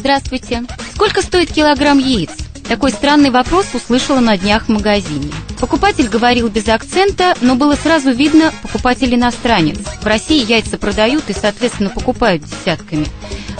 Здравствуйте. Сколько стоит килограмм яиц? Такой странный вопрос услышала на днях в магазине. Покупатель говорил без акцента, но было сразу видно, покупатель иностранец. В России яйца продают и, соответственно, покупают десятками.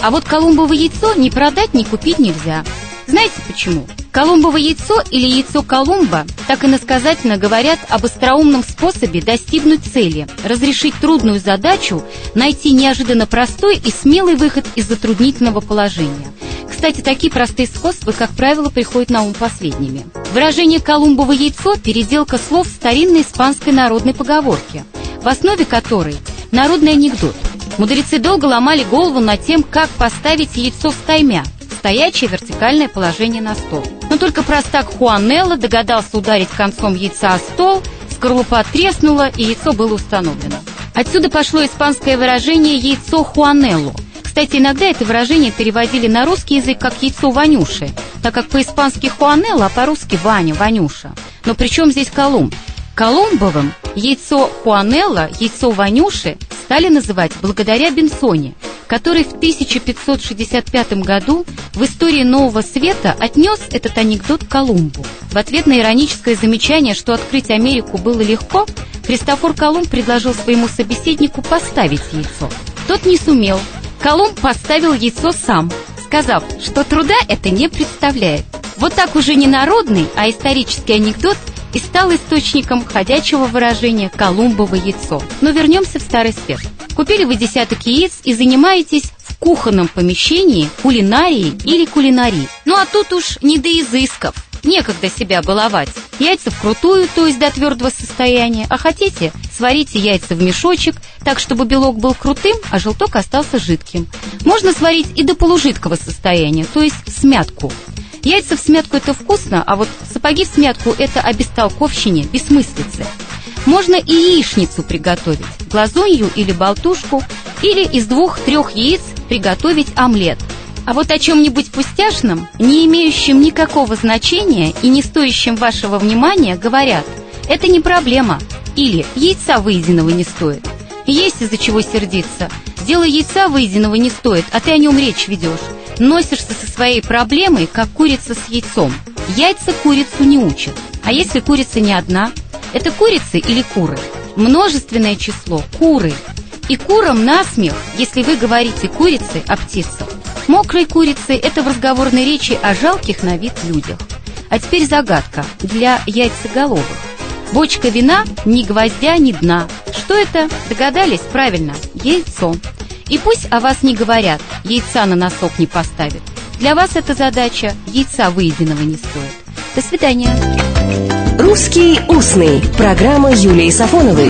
А вот колумбово яйцо ни продать, ни купить нельзя. Знаете почему? Колумбово яйцо или яйцо Колумба так иносказательно говорят об остроумном способе достигнуть цели, разрешить трудную задачу, найти неожиданно простой и смелый выход из затруднительного положения. Кстати, такие простые способы, как правило, приходят на ум последними. Выражение «колумбово яйцо» – переделка слов старинной испанской народной поговорки, в основе которой народный анекдот. Мудрецы долго ломали голову над тем, как поставить яйцо стаймя – стоячее вертикальное положение на стол. Но только простак Хуанелло догадался ударить концом яйца о стол, скорлупа треснула, и яйцо было установлено. Отсюда пошло испанское выражение «яйцо Хуанелло». Кстати, иногда это выражение переводили на русский язык как «яйцо Ванюши», так как по-испански Хуанелло, а по-русски Ваня, Ванюша. Но при чем здесь Колумб? Колумбовым яйцо Хуанелло, яйцо Ванюши стали называть благодаря Бенсоне – который в 1565 году в истории Нового Света отнес этот анекдот Колумбу. В ответ на ироническое замечание, что открыть Америку было легко, Христофор Колумб предложил своему собеседнику поставить яйцо. Тот не сумел. Колумб поставил яйцо сам, сказав, что труда это не представляет. Вот так уже не народный, а исторический анекдот и стал источником ходячего выражения «колумбово яйцо». Но вернемся в старый свет. Купили вы десяток яиц и занимаетесь в кухонном помещении кулинарией или кулинарией. Ну а тут уж не до изысков. Некогда себя баловать. Яйца вкрутую, то есть до твердого состояния. А хотите, сварите яйца в мешочек, так, чтобы белок был крутым, а желток остался жидким. Можно сварить и до полужидкого состояния, то есть смятку. Яйца в смятку это вкусно, а вот сапоги в смятку это о бестолковщине, бессмыслице. Можно и яичницу приготовить, глазунью или болтушку, или из двух-трех яиц приготовить омлет. А вот о чем-нибудь пустяшном, не имеющем никакого значения и не стоящем вашего внимания, говорят «это не проблема» или «яйца выеденного не стоит». Есть из-за чего сердиться. Дело яйца выеденного не стоит, а ты о нем речь ведешь. Носишься со своей проблемой, как курица с яйцом. Яйца курицу не учат. А если курица не одна – это курицы или куры? Множественное число – куры. И курам насмех, если вы говорите курицы о птицах. Мокрой курицей – это в разговорной речи о жалких на вид людях. А теперь загадка для яйцеголовых. Бочка вина ни гвоздя, ни дна. Что это? Догадались? Правильно, яйцо. И пусть о вас не говорят, яйца на носок не поставят. Для вас эта задача яйца выеденного не стоит. До свидания. «Русский устный». Программа Юлии Сафоновой.